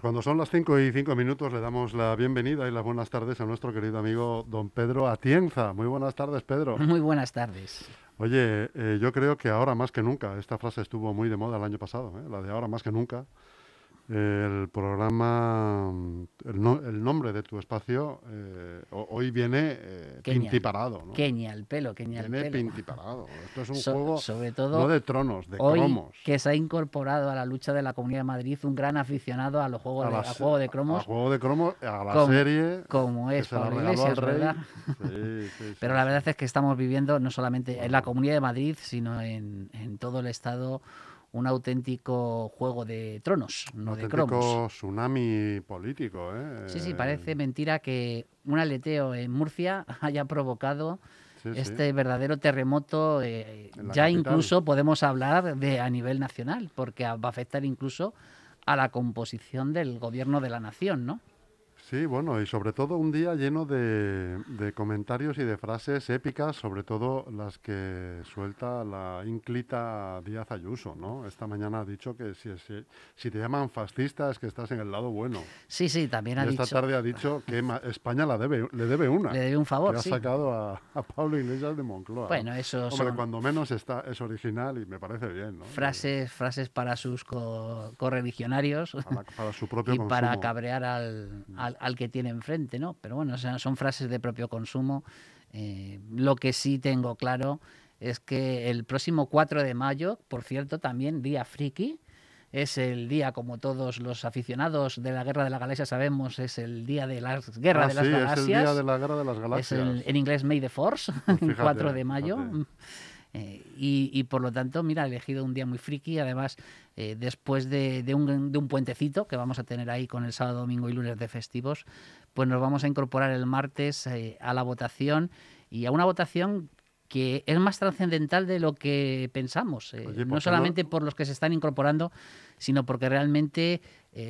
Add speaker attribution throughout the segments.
Speaker 1: Pues cuando son las 5 y 5 minutos le damos la bienvenida y las buenas tardes a nuestro querido amigo don Pedro Atienza. Muy buenas tardes, Pedro.
Speaker 2: Muy buenas tardes.
Speaker 1: Oye, eh, yo creo que ahora más que nunca, esta frase estuvo muy de moda el año pasado, ¿eh? la de ahora más que nunca, el programa, el, nombre de tu espacio eh, hoy viene eh, pintiparado. ¿no?
Speaker 2: Kenia, el pelo, Kenia,
Speaker 1: viene
Speaker 2: el pelo.
Speaker 1: pintiparado. Esto es un juego
Speaker 2: sobre todo
Speaker 1: no de tronos, de
Speaker 2: hoy
Speaker 1: cromos.
Speaker 2: que se ha incorporado a la lucha de la Comunidad de Madrid un gran aficionado a los juegos de, a juego de cromos.
Speaker 1: A juego de cromos, a la serie.
Speaker 2: Como es Pablo Iglesias, ¿verdad? Sí, sí, Pero la verdad es que estamos viviendo no solamente en la Comunidad de Madrid, sino en, en todo el Estado un auténtico juego de tronos, no de cromos.
Speaker 1: tsunami político, ¿eh?
Speaker 2: Sí, sí, parece mentira que un aleteo en Murcia haya provocado este verdadero terremoto. Eh, ya incluso podemos hablar de a nivel nacional, porque va a afectar incluso a la composición del gobierno de la nación, ¿no?
Speaker 1: Sí, bueno, y sobre todo un día lleno de, comentarios y de frases épicas, sobre todo las que suelta la ínclita Díaz Ayuso, ¿no? Esta mañana ha dicho que si, si, te llaman fascista es que estás en el lado bueno.
Speaker 2: Sí, sí, también ha
Speaker 1: dicho... Esta tarde ha dicho que España la debe, le debe una.
Speaker 2: Le debe un favor,
Speaker 1: que ha sacado a, Pablo Iglesias de Moncloa.
Speaker 2: Bueno, eso
Speaker 1: Hombre, cuando menos está, es original y me parece bien, ¿no?
Speaker 2: Frases, frases para sus correligionarios.
Speaker 1: Para, su propio
Speaker 2: Y para cabrear al al que tiene enfrente, ¿no? Pero bueno, son frases de propio consumo. Eh, lo que sí tengo claro es que el próximo 4 de mayo, por cierto, también día friki, es el día, como todos los aficionados de la Guerra de la Galaxia sabemos, es el día de la Guerra
Speaker 1: ah,
Speaker 2: de las
Speaker 1: sí,
Speaker 2: Galaxias.
Speaker 1: Es el día de la Guerra de las Galaxias.
Speaker 2: Es en inglés May the Force, el 4 de mayo. Eh, y, por lo tanto, mira, he elegido un día muy friki, además, eh, después de, un, de, un, puentecito que vamos a tener ahí con el sábado, domingo y lunes de festivos, pues nos vamos a incorporar el martes eh, a la votación y a una votación que es más trascendental de lo que pensamos, no solamente por los que se están incorporando, sino porque realmente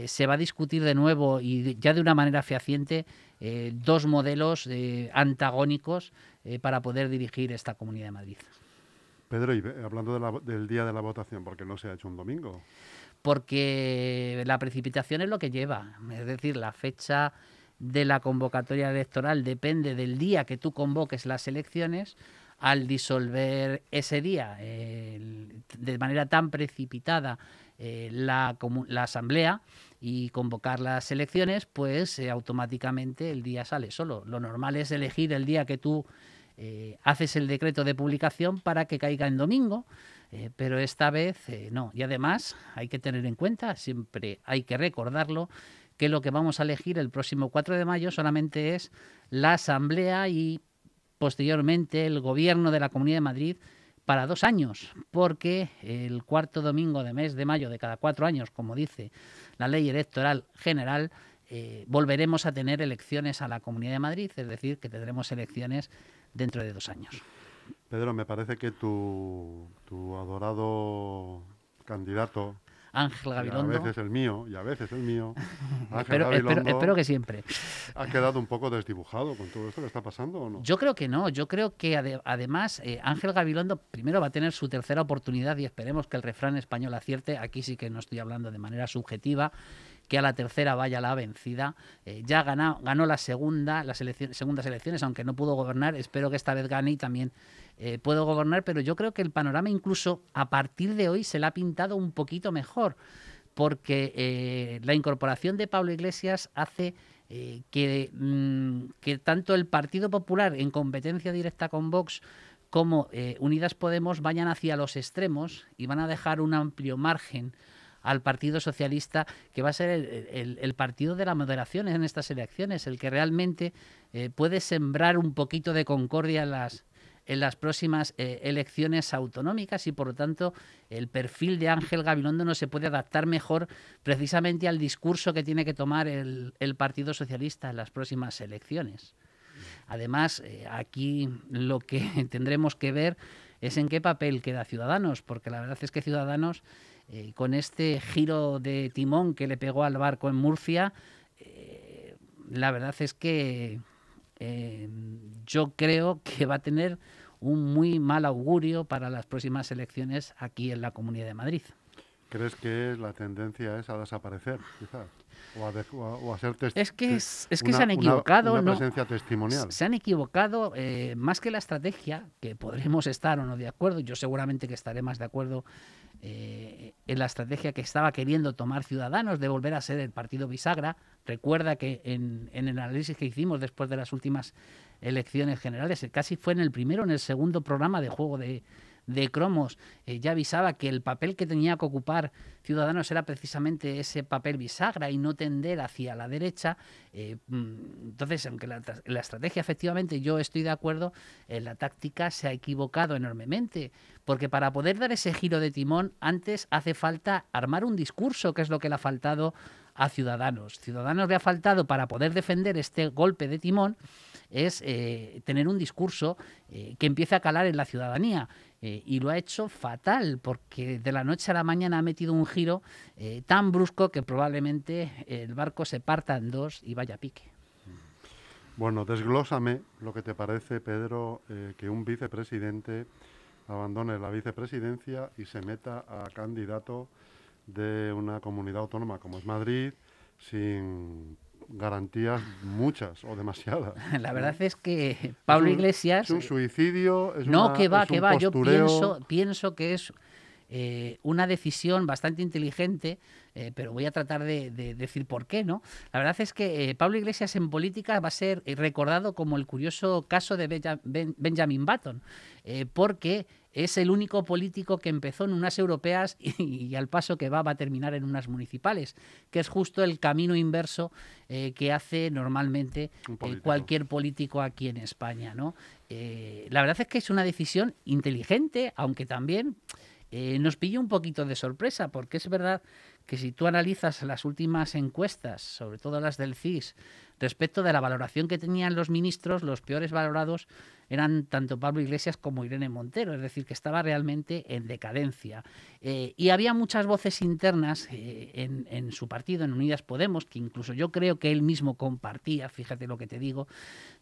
Speaker 2: se va a discutir de nuevo y ya de una manera fehaciente dos modelos antagónicos para poder dirigir esta Comunidad de Madrid.
Speaker 1: Pedro, y hablando del día de la votación, ¿por qué no se ha hecho un domingo?
Speaker 2: Porque la precipitación es lo que lleva, es decir, la fecha de la convocatoria electoral depende del día que tú convoques las elecciones. Al disolver ese día de manera tan precipitada eh, la, asamblea y convocar las elecciones, pues eh, automáticamente el día sale solo. Lo normal es elegir el día que tú eh, haces el decreto de publicación para que caiga en domingo, eh, pero esta vez eh, no. Y además hay que tener en cuenta, siempre hay que recordarlo, que lo que vamos a elegir el próximo 4 de mayo solamente es la Asamblea y posteriormente el Gobierno de la Comunidad de Madrid para dos años, porque el cuarto domingo de mes de mayo de cada cuatro años, como dice la ley electoral general, volveremos a tener elecciones a la Comunidad de Madrid, es decir, que tendremos elecciones dentro de dos años.
Speaker 1: Pedro, me parece que tu, tu adorado candidato
Speaker 2: Ángel Gabilondo.
Speaker 1: a veces el mío y a veces el mío.
Speaker 2: espero, espero, que siempre.
Speaker 1: ¿Ha quedado un poco desdibujado con todo esto que está pasando o no?
Speaker 2: Yo creo que no. Yo creo que además eh, Ángel Gabilondo primero va a tener su tercera oportunidad y esperemos que el refrán español acierte. Aquí sí que no estoy hablando de manera subjetiva que a la tercera vaya la vencida. Eh, ya ganó, la segunda, las segundas elecciones, aunque no pudo gobernar. Espero que esta vez gane y también eh, puedo gobernar, pero yo creo que el panorama incluso a partir de hoy se le ha pintado un poquito mejor, porque eh, la incorporación de Pablo Iglesias hace que, mm, que tanto el Partido Popular en competencia directa con Vox como Unidas Podemos vayan hacia los extremos y van a dejar un amplio margen al Partido Socialista, que va a ser el, partido de la moderación en estas elecciones, el que realmente eh, puede sembrar un poquito de concordia en las, en las próximas eh, elecciones autonómicas y por lo tanto el perfil de Ángel Gabilondo no se puede adaptar mejor precisamente al discurso que tiene que tomar el, Partido Socialista en las próximas elecciones. Además, eh, aquí lo que tendremos que ver es en qué papel queda Ciudadanos, porque la verdad es que Ciudadanos eh, con este giro de timón que le pegó al barco en Murcia, eh, la verdad es que eh, yo creo que va a tener un muy mal augurio para las próximas elecciones aquí en la Comunidad de Madrid.
Speaker 1: ¿Crees que la tendencia es a desaparecer, quizás? O a, de- o a- o a ser
Speaker 2: Es que, es, es que
Speaker 1: una-
Speaker 2: se han
Speaker 1: una-
Speaker 2: equivocado,
Speaker 1: una
Speaker 2: ¿no?
Speaker 1: presencia testimonial.
Speaker 2: Se han equivocado eh, más que la estrategia, que podremos estar o no de acuerdo. Yo seguramente que estaré más de acuerdo eh, en la estrategia que estaba queriendo tomar Ciudadanos de volver a ser el partido bisagra. Recuerda que en, en el análisis que hicimos después de las últimas elecciones generales, eh, casi fue en el primero en el segundo programa de juego de, de cromos, eh, ya avisaba que el papel que tenía que ocupar Ciudadanos era precisamente ese papel bisagra y no tender hacia la derecha. Eh, mm, entonces, aunque la, tra- la estrategia efectivamente yo estoy de acuerdo, eh, la táctica se ha equivocado enormemente, porque para poder dar ese giro de timón, antes hace falta armar un discurso, que es lo que le ha faltado a Ciudadanos. Ciudadanos le ha faltado para poder defender este golpe de timón es eh, tener un discurso eh, que empiece a calar en la ciudadanía. Eh, y lo ha hecho fatal, porque de la noche a la mañana ha metido un giro tan brusco que probablemente el barco se parta en dos y vaya a pique.
Speaker 1: Bueno, desglósame lo que te parece, Pedro, que un vicepresidente abandone la vicepresidencia y se meta a candidato de una comunidad autónoma como es Madrid sin garantías muchas o demasiadas.
Speaker 2: La verdad es que Pablo
Speaker 1: Es un-
Speaker 2: Iglesias...
Speaker 1: Es un suicidio, es
Speaker 2: No,
Speaker 1: una-
Speaker 2: que va,
Speaker 1: es
Speaker 2: que va. Yo pienso, pienso que es eh, una decisión bastante inteligente, eh, pero voy a tratar de, de decir por qué, ¿no? La verdad es que eh, Pablo Iglesias en política va a ser eh, recordado como el curioso caso de Benja- Ben- Benjamin Button, eh, porque es el único político que empezó en unas europeas y, y al paso que va va a terminar en unas municipales, que es justo el camino inverso eh, que hace normalmente eh, cualquier político aquí en España, ¿no? Eh, la verdad es que es una decisión inteligente, aunque también nos pilla un poquito de sorpresa, porque es verdad que si tú analizas las últimas encuestas, sobre todo las del CIS, respecto de la valoración que tenían los ministros, los peores valorados eran tanto Pablo Iglesias como Irene Montero, es decir, que estaba realmente en decadencia. Eh, y había muchas voces internas eh, en, en su partido, en Unidas Podemos, que incluso yo creo que él mismo compartía, fíjate lo que te digo,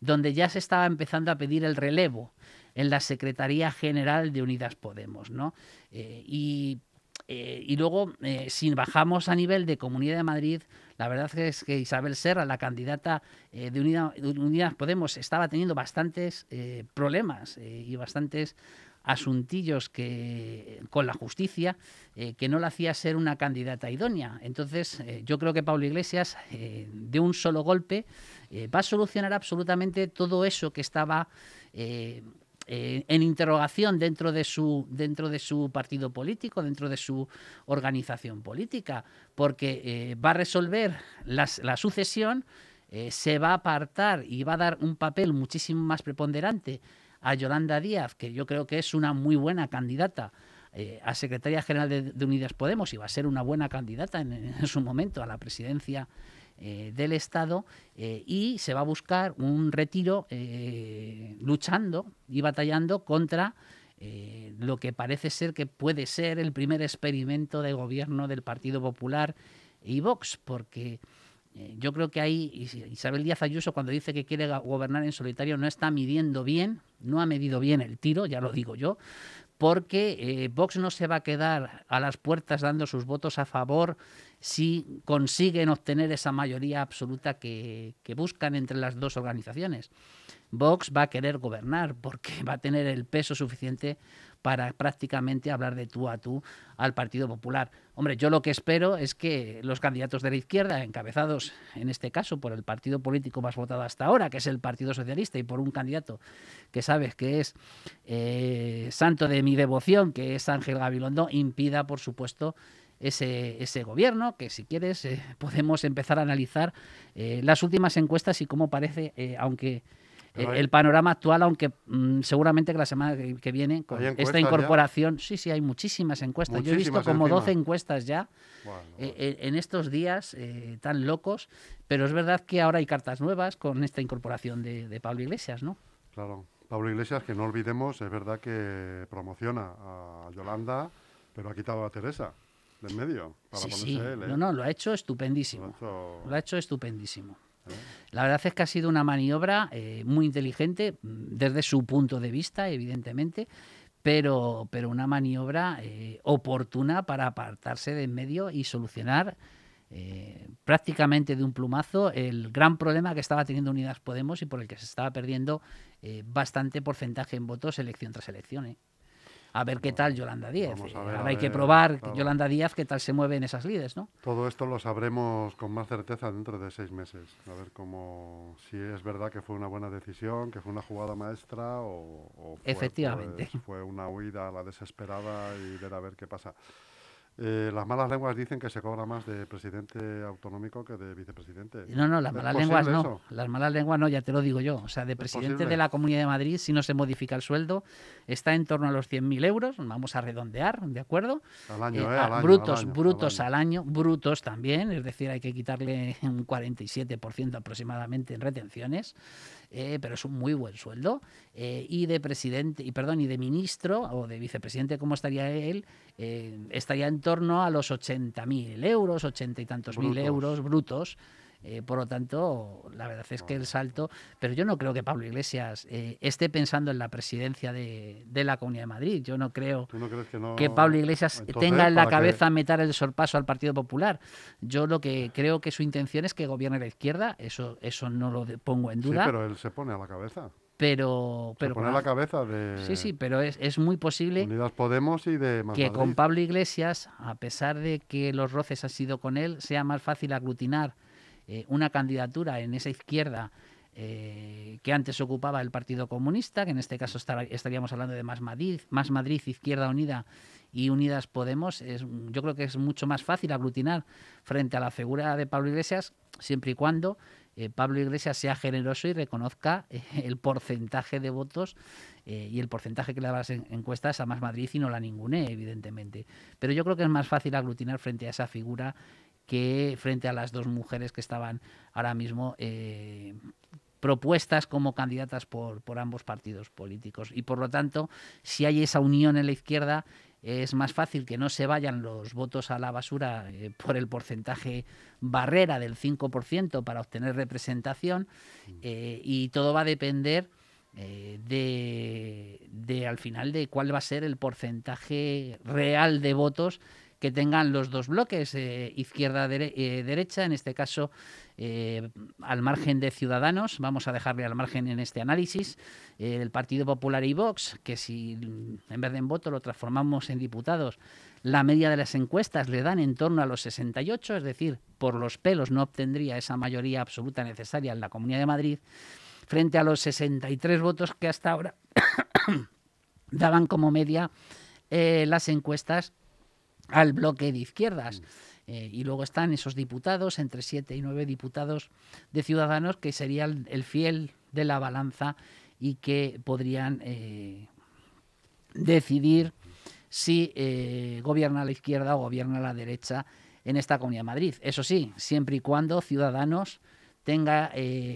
Speaker 2: donde ya se estaba empezando a pedir el relevo en la Secretaría General de Unidas Podemos, ¿no? Eh, y, eh, y luego, eh, si bajamos a nivel de Comunidad de Madrid, la verdad es que Isabel Serra, la candidata eh, de, Unida- de Unidas Podemos, estaba teniendo bastantes problemas y bastantes asuntillos que con la justicia que no la hacía ser una candidata idónea. Entonces, yo creo que Pablo Iglesias, de un solo golpe, va a solucionar absolutamente todo eso que estaba eh, en interrogación dentro de su dentro de su partido político, dentro de su organización política, porque eh, va a resolver las- la sucesión, eh, se va a apartar y va a dar un papel muchísimo más preponderante a Yolanda Díaz, que yo creo que es una muy buena candidata a secretaria general de, Unidas Podemos y va a ser una buena candidata en su momento a la presidencia eh, del Estado eh, y se va a buscar un retiro eh, luchando y batallando contra lo que parece ser que puede ser el primer experimento de gobierno del Partido Popular y Vox, porque yo creo que ahí Is- Isabel Díaz Ayuso cuando dice que quiere gobernar en solitario no está midiendo bien, no ha medido bien el tiro, ya lo digo yo, porque eh, Vox no se va a quedar a las puertas dando sus votos a favor si consiguen obtener esa mayoría absoluta que, que buscan entre las dos organizaciones. Vox va a querer gobernar porque va a tener el peso suficiente para prácticamente hablar de tú a tú al Partido Popular. Hombre, yo lo que espero es que los candidatos de la izquierda, encabezados en este caso por el partido político más votado hasta ahora, que es el Partido Socialista, y por un candidato que sabes que es eh, santo de mi devoción, que es Ángel Gabilondo, impida, por supuesto, ese, ese gobierno, que si quieres eh, podemos empezar a analizar eh, las últimas encuestas y cómo parece, aunque Eh, el panorama actual, aunque mm, seguramente que la semana que, que viene, con
Speaker 1: ¿Hay
Speaker 2: esta
Speaker 1: ya?
Speaker 2: incorporación, sí, sí, hay muchísimas encuestas. Yo he visto como
Speaker 1: encima.
Speaker 2: 12 encuestas ya
Speaker 1: Bueno,
Speaker 2: eh, eh, en estos días eh, tan locos, pero es verdad que ahora hay cartas nuevas con esta incorporación de, de Pablo Iglesias, ¿no?
Speaker 1: Claro. Pablo Iglesias, que no olvidemos, es verdad que promociona a Yolanda, pero ha quitado a Teresa del medio para
Speaker 2: Sí,
Speaker 1: ponerse
Speaker 2: sí,
Speaker 1: él. ¿eh?
Speaker 2: no, no, lo ha hecho
Speaker 1: Lo ha
Speaker 2: estupendísimo.
Speaker 1: hecho-
Speaker 2: Lo ha hecho estupendísimo.
Speaker 1: ¿Eh?
Speaker 2: La verdad es que ha sido una maniobra eh, muy inteligente mm, desde su punto de vista, evidentemente, pero, pero una maniobra eh, oportuna para apartarse de en medio y solucionar eh, prácticamente de un plumazo el gran problema que estaba teniendo Unidas Podemos y por el que se estaba perdiendo eh, bastante porcentaje en votos elección tras elección. ¿Eh? A ver qué tal Yolanda Díaz. Ahora hay que probar Yolanda Díaz qué tal se mueve en esas lides, ¿no?
Speaker 1: Todo esto lo sabremos con más certeza dentro de seis meses. A ver cómo, si es verdad que fue una buena decisión, que fue una jugada maestra o,
Speaker 2: Efectivamente.
Speaker 1: fue una huida a la desesperada y ver a ver qué pasa. Eh, las malas lenguas dicen que se cobra más de presidente autonómico que de vicepresidente.
Speaker 2: No, no, las malas lenguas no. Las malas lenguas no, ya te lo digo yo. O sea, de presidente de la Comunidad de Madrid, si no se modifica el sueldo, está en torno a los 100.000 euros. Vamos a redondear, ¿de acuerdo?
Speaker 1: Al año, eh, eh
Speaker 2: brutos, brutos al año. brutos también. Es decir, hay que quitarle un 47% aproximadamente en retenciones. Eh, pero es un muy buen sueldo. Eh, y de presidente, y perdón, y de ministro o de vicepresidente, como estaría él, eh, estaría en torno a los 80.000 euros, 80 y tantos mil euros brutos. Eh, por lo tanto, la verdad es que el salto, pero yo no creo que Pablo Iglesias eh, esté pensando en la presidencia de, la Comunidad de Madrid. Yo no creo que, Pablo Iglesias tenga en la cabeza meter el sorpaso al Partido Popular. Yo lo que creo que su intención es que gobierne la izquierda, eso, eso no lo pongo en duda.
Speaker 1: Sí, pero él se pone a la cabeza.
Speaker 2: Pero, pero
Speaker 1: se pone a la cabeza de
Speaker 2: sí sí pero es, es muy posible
Speaker 1: Unidas Podemos y de
Speaker 2: que con Pablo Iglesias a pesar de que los roces han sido con él sea más fácil aglutinar eh, una candidatura en esa izquierda eh, que antes ocupaba el Partido Comunista, que en este caso estaríamos hablando de Más Madrid, Más Madrid, Izquierda Unida y Unidas Podemos, es, yo creo que es mucho más fácil aglutinar frente a la figura de Pablo Iglesias, siempre y cuando eh, Pablo Iglesias sea generoso y reconozca el porcentaje de votos y el porcentaje que le da las encuestas a Más Madrid y no la ningune, evidentemente. Pero yo creo que es más fácil aglutinar frente a esa figura que frente a las dos mujeres que estaban ahora mismo eh, propuestas como candidatas por, por ambos partidos políticos. Y por lo tanto, si hay esa unión en la izquierda, es más fácil que no se vayan los votos a la basura eh, por el porcentaje barrera del 5% para obtener representación eh, y todo va a depender de, de, al final de cuál va a ser el porcentaje real de votos que tengan los dos bloques, eh, izquierda-derecha, eh, en este caso eh, al margen de Ciudadanos, vamos a dejarle al margen en este análisis, el Partido Popular y Vox, que si en vez de en voto lo transformamos en diputados, la media de las encuestas le dan en torno a los 68, es decir, por los pelos no obtendría esa mayoría absoluta necesaria en la Comunidad de Madrid, frente a los 63 votos que hasta ahora daban como media las encuestas al bloque de izquierdas. Mm. Eh, y luego están esos diputados, entre siete y nueve diputados de Ciudadanos, que serían el fiel de la balanza y que podrían eh, decidir si eh, gobierna la izquierda o gobierna la derecha en esta Comunidad de Madrid. Eso sí, siempre y cuando Ciudadanos tenga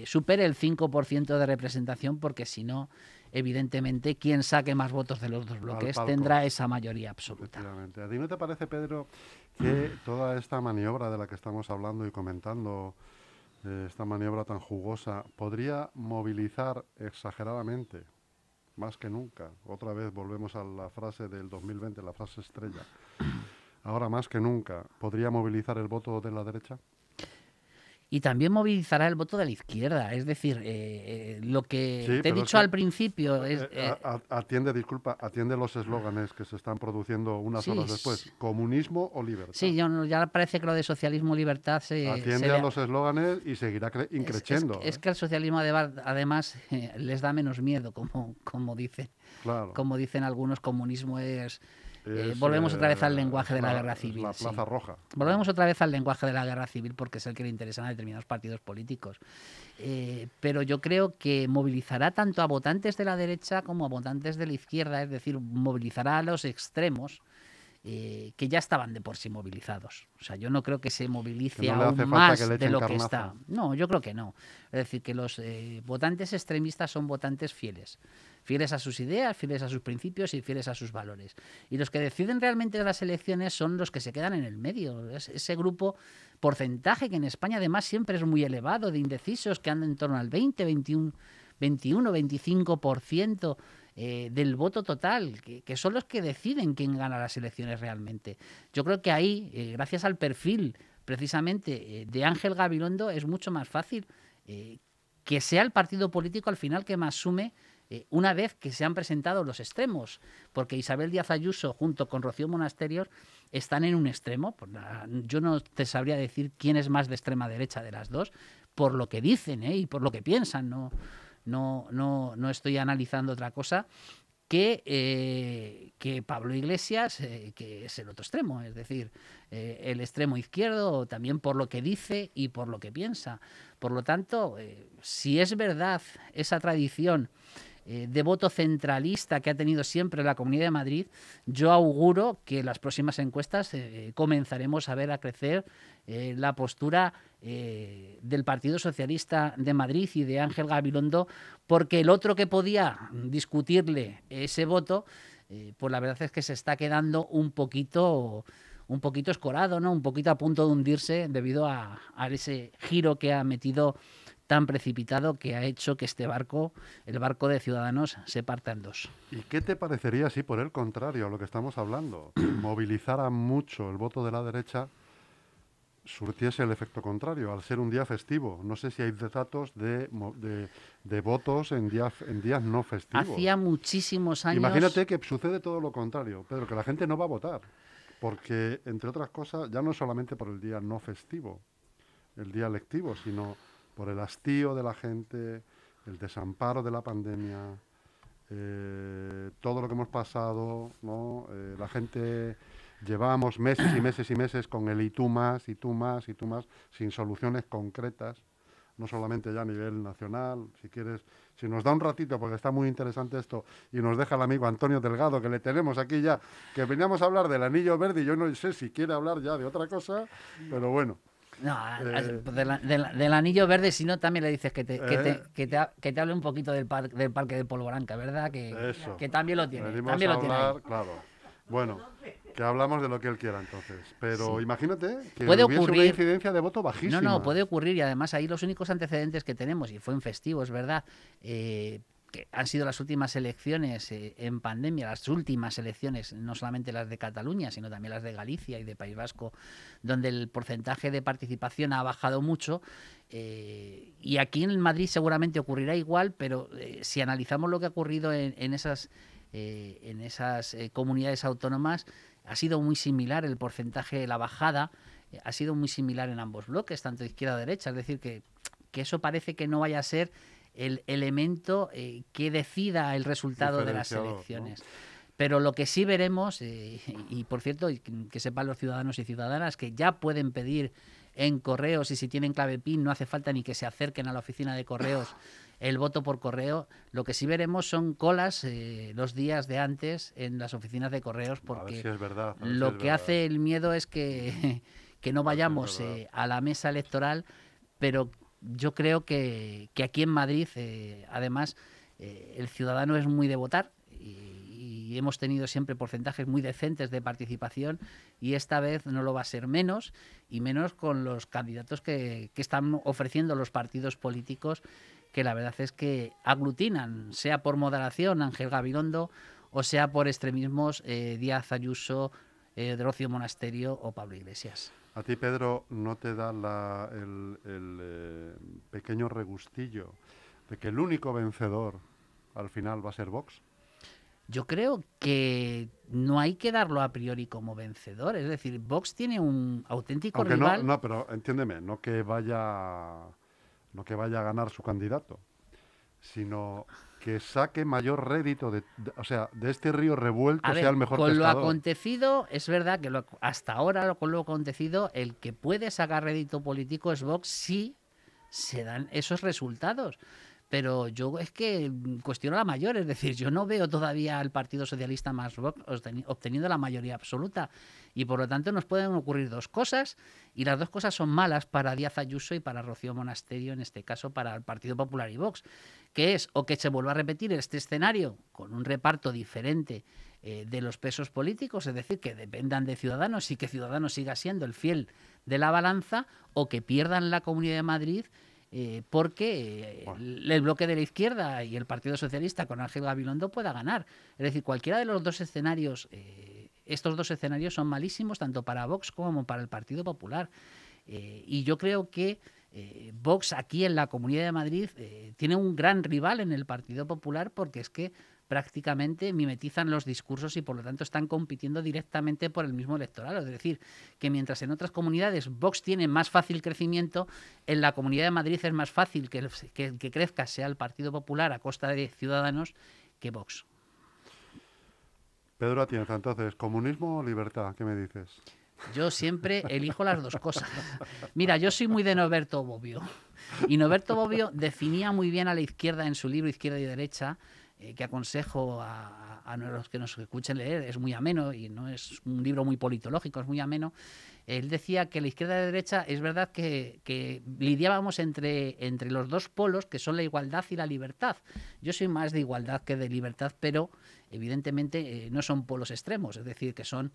Speaker 2: supere el 5% de representación, porque si no, evidentemente quien saque más votos de los dos bloques tendrá esa mayoría absoluta.
Speaker 1: ¿A ti no te parece, Pedro, que toda esta maniobra de la que estamos hablando y comentando, eh, esta maniobra tan jugosa, podría movilizar exageradamente, más que nunca? Otra vez volvemos a la frase del 2020, la frase estrella. Ahora más que nunca, ¿podría movilizar el voto de la derecha?
Speaker 2: Y también movilizará el voto de la izquierda. Es decir, eh, eh, lo que te he dicho al principio es...
Speaker 1: Eh, atiende, disculpa, atiende los eslóganes que se están produciendo unas horas después. ¿Comunismo o libertad?
Speaker 2: Sí, ya parece que lo de socialismo libertad se...
Speaker 1: Atiende a los eslóganes y seguirá increciendo.
Speaker 2: Es, que al socialismo además les da menos miedo, como, como, dice, como dicen algunos, comunismo es eh, volvemos otra vez al lenguaje de la, guerra civil.
Speaker 1: La Plaza Roja.
Speaker 2: Volvemos otra vez al lenguaje de la guerra civil porque es el que le interesan a determinados partidos políticos. Eh, pero yo creo que movilizará tanto a votantes de la derecha como a votantes de la izquierda, es decir, movilizará a los extremos. Eh, que ya estaban de por sí movilizados. O sea, yo no creo que se movilice aún más de lo que está. No, yo creo que no. Es decir, que los votantes extremistas son votantes fieles fieles a sus ideas, fieles a sus principios y fieles a sus valores. Y los que deciden realmente las elecciones son los que se quedan en el medio. ese grupo, porcentaje que en España además siempre es muy elevado de indecisos, que andan en torno al 20, 21, 21 25%. eh, del voto total, que, son los que deciden quién gana las elecciones realmente. Yo creo que ahí, eh, gracias al perfil precisamente de Ángel Gabilondo, es mucho más fácil que sea el partido político al final que más sume una vez que se han presentado los extremos, porque Isabel Díaz Ayuso junto con Rocío Monasterios están en un extremo. Yo no te sabría decir quién es más de extrema derecha de las dos, por lo que dicen y por lo que piensan. No, no, no, no estoy analizando otra cosa que, eh, que Pablo Iglesias, eh, que es el otro extremo, es decir, eh, el extremo izquierdo, también por lo que dice y por lo que piensa. Por lo tanto, si es verdad esa tradición eh, de voto centralista que ha tenido siempre la Comunidad de Madrid, yo auguro que en las próximas encuestas eh, comenzaremos a ver a crecer eh, la postura del Partido Socialista de Madrid y de Ángel Gabilondo, porque el otro que podía discutirle ese voto, pues la verdad es que se está quedando un poquito un poquito escorado, ¿no? Un poquito a punto de hundirse debido a ese giro que ha metido tan precipitado que ha hecho que este barco, el barco de Ciudadanos, se parta en dos.
Speaker 1: ¿Y qué te parecería si por el contrario a lo que estamos hablando, movilizara mucho el voto de la derecha, surtiese el efecto contrario, al ser un día festivo? No sé si hay datos de, de, votos en, día, en días no festivos.
Speaker 2: Hacía muchísimos años...
Speaker 1: Imagínate que sucede todo lo contrario, Pedro, que la gente no va a votar, porque, entre otras cosas, ya no solamente por el día no festivo, el día lectivo, sino por el hastío de la gente, el desamparo de la pandemia, eh, todo lo que hemos pasado, ¿no? Eh, la gente llevamos meses y meses y meses con el y tú más, y tú más, y tú más, sin soluciones concretas, no solamente ya a nivel nacional, si quieres, si nos da un ratito, porque está muy interesante esto, y nos deja el amigo Antonio Delgado, que le tenemos aquí ya, que veníamos a hablar del anillo verde, y yo no sé si quiere hablar ya de otra cosa, pero bueno.
Speaker 2: No, eh, del anillo verde, si no, también le dices que te, que te, ¿Eh? que te, que te hable un poquito del, par, del parque de Polvoranca, ¿verdad? Que, que también lo tiene. también lo tiene
Speaker 1: claro. Bueno, que hablamos de lo que él quiera entonces. Pero imagínate que puede hubiese ocurrir, una incidencia de voto bajísima.
Speaker 2: No, no, puede ocurrir y además ahí los únicos antecedentes que tenemos, y fue en festivo, es verdad, eh, que han sido las últimas elecciones eh, en pandemia, las últimas elecciones, no solamente las de Cataluña, sino también las de Galicia y de País Vasco, donde el porcentaje de participación ha bajado mucho. Eh, y aquí en Madrid seguramente ocurrirá igual, pero eh, si analizamos lo que ha ocurrido en, esas, en esas comunidades autónomas, ha sido muy similar el porcentaje, la bajada, ha sido muy similar en ambos bloques, tanto izquierda derecha. Es decir, que, que eso parece que no vaya a ser el elemento eh, que decida el resultado de las elecciones. Pero lo que sí veremos, eh, y por cierto, que sepan los ciudadanos y ciudadanas que ya pueden pedir en correos y si tienen clave PIN no hace falta ni que se acerquen a la oficina de correos el voto por correo. Lo que sí veremos son colas eh, los días de antes en las oficinas de correos porque lo que hace el miedo es que, que no vayamos a la mesa electoral, pero yo creo que, aquí en Madrid, eh, además, eh, el ciudadano es muy de votar y, hemos tenido siempre porcentajes muy decentes de participación y esta vez no lo va a ser menos y menos con los candidatos que, están ofreciendo los partidos políticos que la verdad es que aglutinan, sea por moderación Ángel Gabilondo o sea por extremismos eh, Díaz Ayuso, eh, Rocio Monasterio o Pablo Iglesias.
Speaker 1: A ti, Pedro, ¿no te da el, eh, pequeño regustillo de que el único vencedor al final va a ser Vox?
Speaker 2: Yo creo que no hay que darlo a priori como vencedor. Es decir, Vox tiene un auténtico rival.
Speaker 1: No, no, pero entiéndeme, no que vaya, no que vaya a ganar su candidato, sino que saque mayor rédito, de, o sea, de este río revuelto sea el mejor
Speaker 2: Con lo acontecido, es verdad que hasta ahora, con lo acontecido, el que puede sacar rédito político es Vox si se dan esos resultados pero yo es que cuestiono la mayor, es decir, yo no veo todavía al Partido Socialista más obteniendo la mayoría absoluta y por lo tanto nos pueden ocurrir dos cosas y las dos cosas son malas para Díaz Ayuso y para Rocío Monasterio, en este caso para el Partido Popular y Vox, que es o que se vuelva a repetir este escenario con un reparto diferente eh, de los pesos políticos, es decir, que dependan de Ciudadanos y que Ciudadanos siga siendo el fiel de la balanza, o que pierdan la Comunidad de Madrid eh, porque el bloque de la izquierda y el Partido Socialista con Ángel Gabilondo pueda ganar. Es decir, cualquiera de los dos escenarios, estos dos escenarios son malísimos tanto para Vox como para el Partido Popular. y yo creo que Vox aquí en la Comunidad de Madrid tiene un gran rival en el Partido Popular porque es que prácticamente mimetizan los discursos y por lo tanto están compitiendo directamente por el mismo electorado. Es decir, que mientras en otras comunidades Vox tiene más fácil crecimiento, en la Comunidad de Madrid es más fácil que, que, crezca sea el Partido Popular a costa de Ciudadanos que Vox.
Speaker 1: Pedro Atienza, entonces, ¿comunismo o libertad? ¿Qué me dices?
Speaker 2: Yo siempre elijo las dos cosas. Mira, yo soy muy de Noberto Bobbio. Y Noberto Bobbio definía muy bien a la izquierda en su libro Izquierda y Derecha eh, que aconsejo a, a, los que nos escuchen leer, es muy ameno y no es un libro muy politológico, es muy ameno. Él decía que la izquierda y la derecha es verdad que, que, lidiábamos entre, entre los dos polos, que son la igualdad y la libertad. Yo soy más de igualdad que de libertad, pero evidentemente eh, no son polos extremos, es decir, que son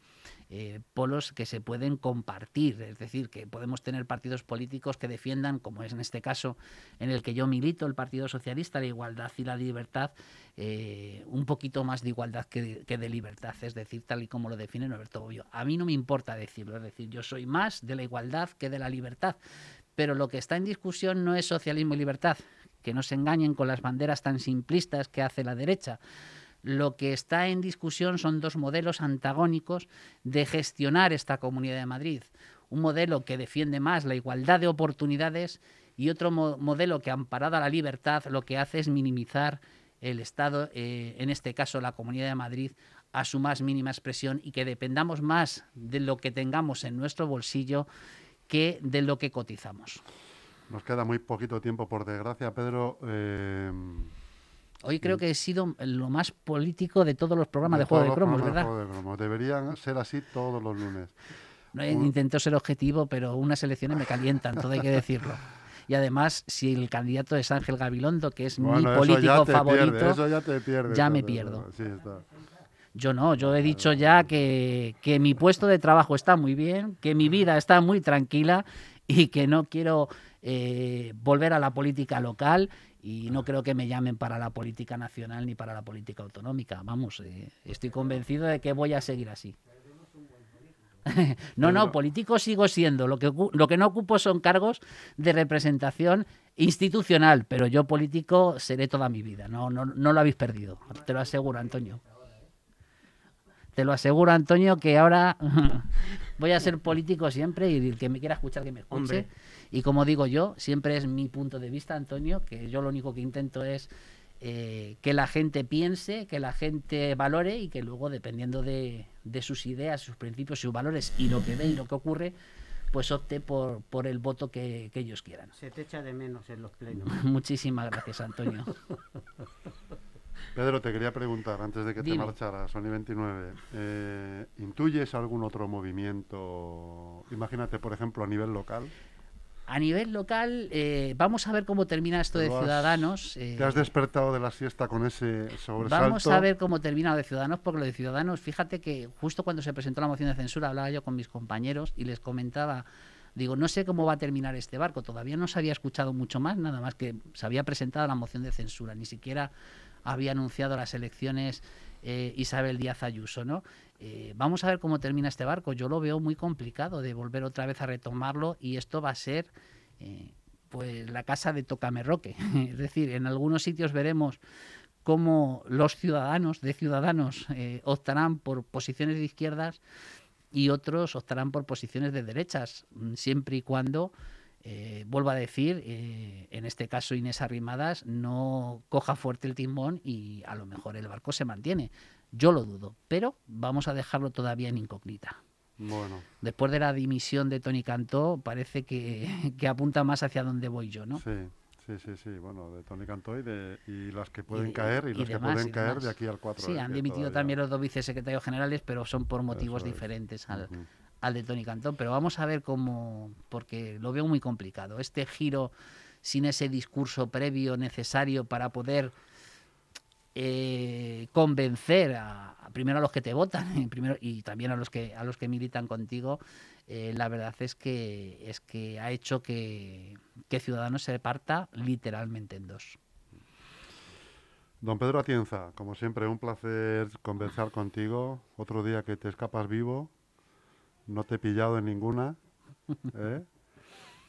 Speaker 2: eh, polos que se pueden compartir, es decir, que podemos tener partidos políticos que defiendan, como es en este caso en el que yo milito, el Partido Socialista, la igualdad y la libertad, eh, un poquito más de igualdad que de, libertad, es decir, tal y como lo define Roberto Bobbio. A mí no me importa decirlo, es decir, yo soy más de la igualdad que de la libertad, pero lo que está en discusión no es socialismo y libertad, que no se engañen con las banderas tan simplistas que hace la derecha. Lo que está en discusión son dos modelos antagónicos de gestionar esta Comunidad de Madrid. Un modelo que defiende más la igualdad de oportunidades y otro modelo que, amparado a la libertad, lo que hace es minimizar el Estado, eh, en este caso la Comunidad de Madrid, a su más mínima expresión y que dependamos más de lo que tengamos en nuestro bolsillo que de lo que cotizamos.
Speaker 1: Nos queda muy poquito tiempo, por desgracia, Pedro. Eh,
Speaker 2: Hoy creo que he sido lo más político de todos los programas de, Juego de Cromos, ¿verdad?
Speaker 1: Deberían ser así todos los lunes.
Speaker 2: No intento ser objetivo, pero unas elecciones me calientan, todo hay que decirlo. Y además, si el candidato es Ángel Gabilondo, que es mi político favorito, ya, me pierdo. Yo no, yo he dicho ya que, que mi puesto de trabajo está muy bien, que mi vida está muy tranquila y que no quiero eh, volver a la política local y no creo que me llamen para la política nacional ni para la política autonómica. Vamos, eh, estoy convencido de que voy a seguir así. no, no, político sigo siendo. Lo que, lo que no ocupo son cargos de representación institucional, pero yo político seré toda mi vida. No, no, no lo habéis perdido. Te lo aseguro, Antonio. Te lo aseguro, Antonio, que ahora voy a ser político siempre y el que me quiera escuchar, que me escuche. Y como digo yo, siempre es mi punto de vista, Antonio, que yo lo único que intento es eh, que la gente piense, que la gente valore y que luego, dependiendo de, sus ideas, sus principios, sus valores y lo que ve y lo que ocurre, pues opte por, por el voto que, que ellos quieran.
Speaker 3: Se te echa de menos en los plenos.
Speaker 2: Muchísimas gracias, Antonio.
Speaker 1: Pedro, te quería preguntar, antes de que te marcharas, Sony 29, eh, ¿intuyes algún otro movimiento? Imagínate, por ejemplo, a nivel local.
Speaker 2: A nivel local, eh, vamos a ver cómo termina esto de Ciudadanos.
Speaker 1: ¿Te has eh, despertado de la siesta con ese sobresalto?
Speaker 2: Vamos a ver cómo termina lo de Ciudadanos, porque lo de Ciudadanos, fíjate que justo cuando se presentó la moción de censura hablaba yo con mis compañeros y les comentaba Digo, no sé cómo va a terminar este barco. Todavía no se había escuchado mucho más, nada más que se había presentado la moción de censura. Ni siquiera había anunciado las elecciones eh, Isabel Díaz Ayuso, ¿no? Eh, vamos a ver cómo termina este barco. Yo lo veo muy complicado de volver otra vez a retomarlo y esto va a ser eh, pues la casa de Tocamerroque. es decir, en algunos sitios veremos cómo los ciudadanos de ciudadanos optarán por posiciones de izquierdas y otros optarán por posiciones de derechas, mm, siempre y cuando eh, vuelvo a decir, eh, en este caso Inés Arrimadas no coja fuerte el timón y a lo mejor el barco se mantiene. Yo lo dudo, pero vamos a dejarlo todavía en incógnita.
Speaker 1: Bueno.
Speaker 2: Después de la dimisión de Tony Cantó, parece que, apunta más hacia donde voy yo, ¿no?
Speaker 1: Sí. Sí, sí, sí, bueno, de Tony Cantó y, de, y las que pueden caer y, las que pueden caer de aquí al 4.
Speaker 2: Sí, han dimitido también los dos vicesecretarios generales, pero son por motivos diferentes al, al de Tony Cantón, pero vamos a ver cómo, porque lo veo muy complicado. Este giro sin ese discurso previo necesario para poder eh, convencer a, primero a los que te votan y también a los que a los que militan contigo eh, la verdad es que, es que ha hecho que, que Ciudadanos se parta literalmente en dos.
Speaker 1: Don Pedro Atienza, como siempre, un placer conversar contigo. Otro día que te escapas vivo, no te he pillado en ninguna. ¿eh?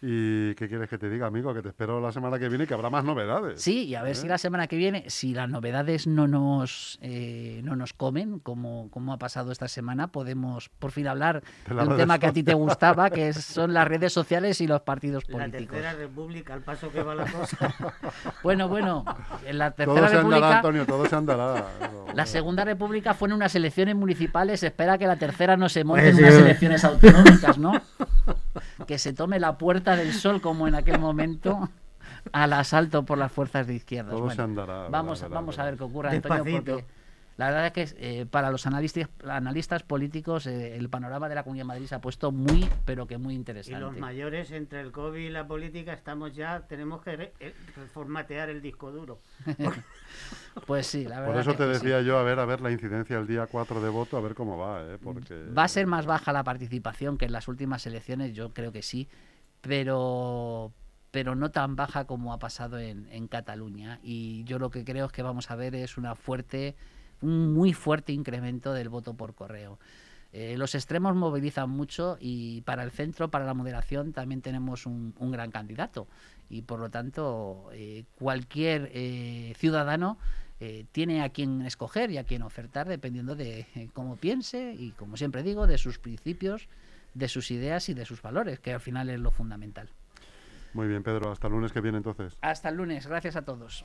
Speaker 1: ¿Y qué quieres que te diga, amigo? Que te espero la semana que viene y que habrá más novedades.
Speaker 2: Sí, y a ver
Speaker 1: ¿Eh?
Speaker 2: si la semana que viene, si las novedades no nos, eh, no nos comen, como, como ha pasado esta semana, podemos por fin hablar
Speaker 1: De
Speaker 2: de, un tema que a ti te gustaba, que son las redes sociales y los partidos
Speaker 3: La
Speaker 2: políticos.
Speaker 3: tercera república, al paso que va la cosa.
Speaker 2: Bueno, bueno, en la
Speaker 1: Todo
Speaker 2: tercera
Speaker 1: se andará,
Speaker 2: república...
Speaker 1: Antonio, todo se andará.
Speaker 2: La Segunda República fue en unas elecciones municipales. Se espera que la tercera no se monte en
Speaker 3: Pues
Speaker 2: unas
Speaker 3: sí.
Speaker 2: elecciones autonómicas, ¿no? Que se tome la puerta del sol como en aquel momento al asalto por las fuerzas de izquierdas.
Speaker 1: Todo
Speaker 2: Bueno, vamos, vamos a ver qué ocurre, Antonio,
Speaker 3: Despacito.
Speaker 2: porque la verdad es que eh, para los analistas, analistas políticos eh, el panorama de la Comunidad de Madrid se ha puesto muy, pero que muy
Speaker 3: Y
Speaker 2: interesante.
Speaker 3: los mayores, entre el COVID y la política, estamos ya, tenemos que re- eh, reformatear el disco duro.
Speaker 2: Pues sí, la verdad
Speaker 1: Por eso
Speaker 2: que
Speaker 1: te decía yo, a ver, a ver la incidencia el día 4 de voto, a ver cómo va, ¿eh? Porque...
Speaker 2: Va a ser más baja la participación que en las últimas elecciones, yo creo que sí, pero, pero no tan baja como ha pasado en, en Cataluña. Y yo lo que creo es que vamos a ver es una fuerte, un muy fuerte incremento del voto por correo. Eh, los extremos movilizan mucho y para el centro, para la moderación, también tenemos un, un gran candidato. Y por lo tanto, eh, cualquier eh, ciudadano eh, tiene a quien escoger y a quien ofertar dependiendo de eh, cómo piense y, como siempre digo, de sus principios, de sus ideas y de sus valores, que al final es lo fundamental.
Speaker 1: Muy bien, Pedro, hasta el lunes que viene entonces.
Speaker 2: Hasta el lunes, gracias a todos.